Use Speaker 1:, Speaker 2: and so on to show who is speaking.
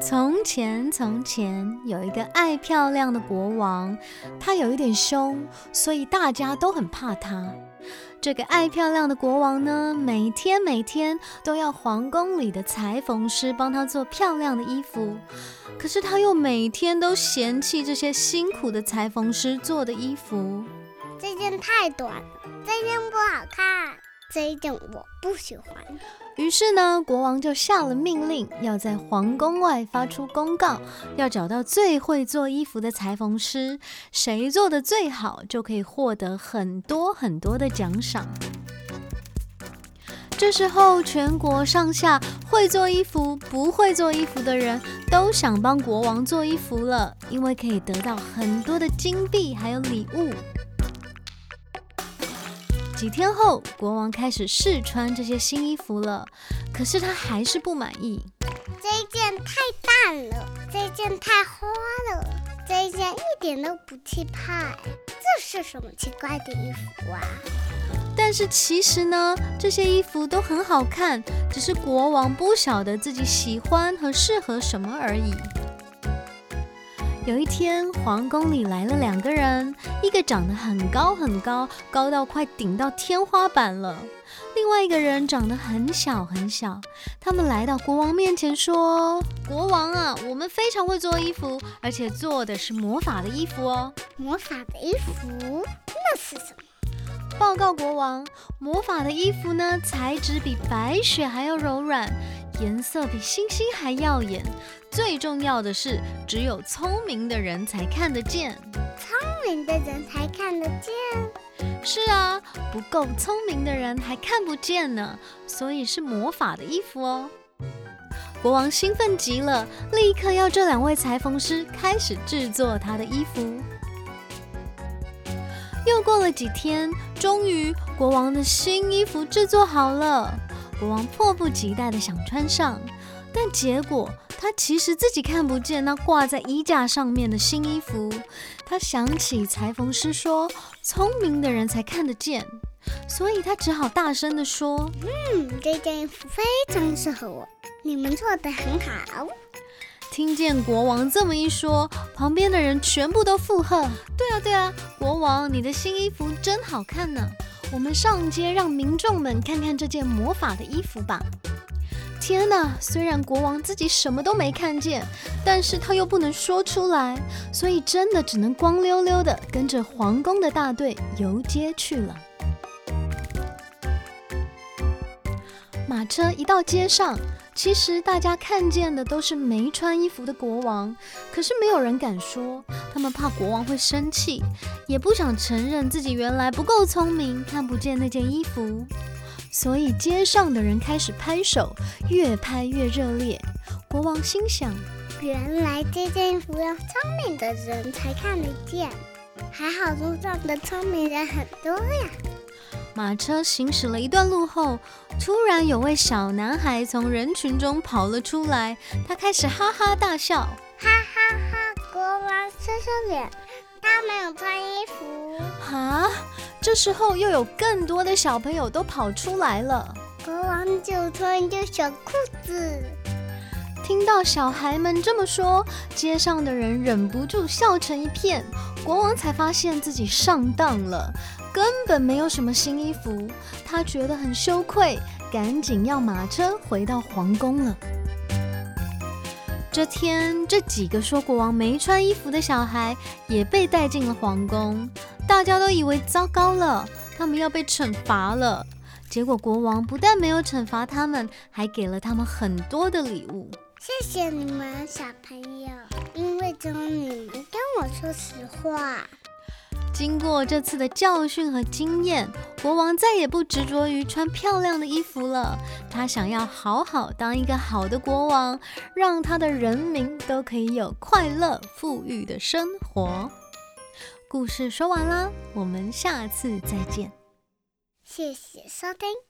Speaker 1: 从前，从前有一个爱漂亮的国王，他有一点凶，所以大家都很怕他。这个爱漂亮的国王呢，每天每天都要皇宫里的裁缝师帮他做漂亮的衣服，可是他又每天都嫌弃这些辛苦的裁缝师做的衣服。
Speaker 2: 这件太短，这件不好看，这一件我不喜欢。
Speaker 1: 于是呢，国王就下了命令，要在皇宫外发出公告，要找到最会做衣服的裁缝师，谁做的最好，就可以获得很多很多的奖赏。这时候，全国上下会做衣服、不会做衣服的人都想帮国王做衣服了，因为可以得到很多的金币还有礼物。几天后，国王开始试穿这些新衣服了，可是他还是不满意。
Speaker 2: 这一件太淡了，这一件太花了，这一件一点都不气派。这是什么奇怪的衣服啊？
Speaker 1: 但是其实呢，这些衣服都很好看，只是国王不晓得自己喜欢和适合什么而已。有一天，皇宫里来了两个人，一个长得很高很高，高到快顶到天花板了；另外一个人长得很小很小。他们来到国王面前说：“国王啊，我们非常会做衣服，而且做的是魔法的衣服哦。”
Speaker 2: 魔法的衣服？那是什么？
Speaker 1: 报告国王，魔法的衣服呢，材质比白雪还要柔软。颜色比星星还耀眼，最重要的是，只有聪明的人才看得见。
Speaker 2: 聪明的人才看得见？
Speaker 1: 是啊，不够聪明的人还看不见呢。所以是魔法的衣服哦。国王兴奋极了，立刻要这两位裁缝师开始制作他的衣服。又过了几天，终于国王的新衣服制作好了。国王迫不及待地想穿上，但结果他其实自己看不见那挂在衣架上面的新衣服。他想起裁缝师说：“聪明的人才看得见。”所以他只好大声地说：“
Speaker 2: 嗯，这件衣服非常适合我，你们做的很好。”
Speaker 1: 听见国王这么一说，旁边的人全部都附和：“对啊，对啊，国王，你的新衣服真好看呢。”我们上街，让民众们看看这件魔法的衣服吧！天哪，虽然国王自己什么都没看见，但是他又不能说出来，所以真的只能光溜溜的跟着皇宫的大队游街去了。马车一到街上。其实大家看见的都是没穿衣服的国王，可是没有人敢说，他们怕国王会生气，也不想承认自己原来不够聪明，看不见那件衣服。所以街上的人开始拍手，越拍越热烈。国王心想：
Speaker 2: 原来这件衣服要聪明的人才看得见，还好路上的聪明人很多呀。
Speaker 1: 马车行驶了一段路后，突然有位小男孩从人群中跑了出来，他开始哈哈大笑，哈
Speaker 2: 哈哈！国王羞羞脸，他没有穿衣服。
Speaker 1: 啊！这时候又有更多的小朋友都跑出来了。
Speaker 2: 国王就穿一件小裤子。
Speaker 1: 听到小孩们这么说，街上的人忍不住笑成一片。国王才发现自己上当了。根本没有什么新衣服，他觉得很羞愧，赶紧要马车回到皇宫了。这天，这几个说国王没穿衣服的小孩也被带进了皇宫，大家都以为糟糕了，他们要被惩罚了。结果国王不但没有惩罚他们，还给了他们很多的礼物。
Speaker 2: 谢谢你们，小朋友，因为只有你们跟我说实话。
Speaker 1: 经过这次的教训和经验，国王再也不执着于穿漂亮的衣服了。他想要好好当一个好的国王，让他的人民都可以有快乐、富裕的生活。故事说完啦，我们下次再见。
Speaker 2: 谢谢收听。